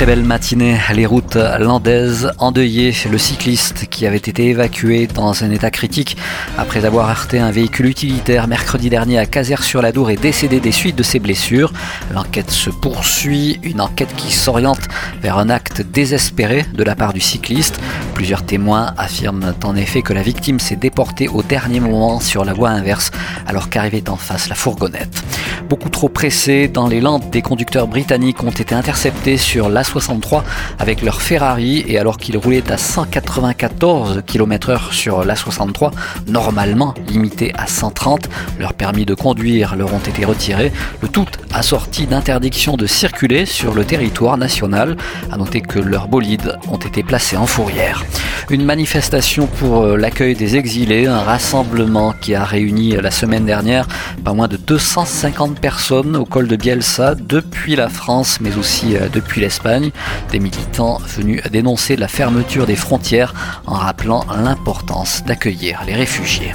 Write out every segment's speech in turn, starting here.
Très belle matinée, les routes landaises endeuillées, le cycliste qui avait été évacué dans un état critique après avoir heurté un véhicule utilitaire mercredi dernier à Caser-sur-la-Dour est décédé des suites de ses blessures. L'enquête se poursuit, une enquête qui s'oriente vers un acte désespéré de la part du cycliste. Plusieurs témoins affirment en effet que la victime s'est déportée au dernier moment sur la voie inverse alors qu'arrivait en face la fourgonnette. Beaucoup trop pressés dans les Landes, des conducteurs britanniques ont été interceptés sur la 63 avec leur Ferrari et alors qu'ils roulaient à 194 km/h sur la 63, normalement limité à 130, leurs permis de conduire leur ont été retirés, le tout assorti d'interdiction de circuler sur le territoire national. À noter que leurs bolides ont été placés en fourrière. Une manifestation pour euh, l'accueil des exilés, un rassemblement qui a réuni la semaine dernière pas moins de 250 personnes au col de Bielsa depuis la France mais aussi euh, depuis l'Espagne. Des militants venus dénoncer la fermeture des frontières en rappelant l'importance d'accueillir les réfugiés.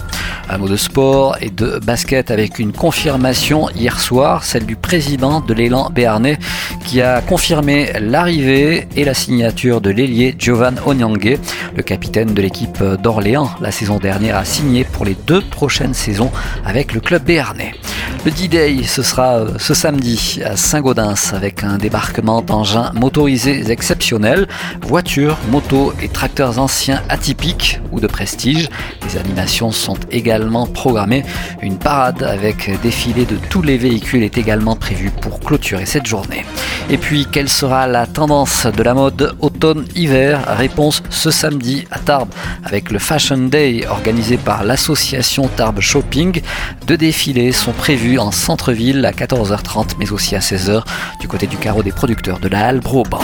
Un mot de sport et de basket avec une confirmation hier soir, celle du président de l'élan béarnais qui a confirmé l'arrivée et la signature de l'ailier Giovan Onyangue. Le capitaine de l'équipe d'Orléans la saison dernière a signé pour les deux prochaines saisons avec le club béarnais. Le D-Day, ce sera euh, ce samedi à Saint-Gaudens avec un débarquement d'engins motorisés exceptionnels, voitures, motos et tracteurs anciens atypiques ou de prestige. Les animations sont également programmées. Une parade avec défilé de tous les véhicules est également prévue pour clôturer cette journée. Et puis, quelle sera la tendance de la mode automne-hiver? Réponse ce samedi à Tarbes avec le Fashion Day organisé par l'association Tarbes Shopping. Deux défilés sont prévus en centre-ville à 14h30 mais aussi à 16h du côté du carreau des producteurs de la Halle Broban.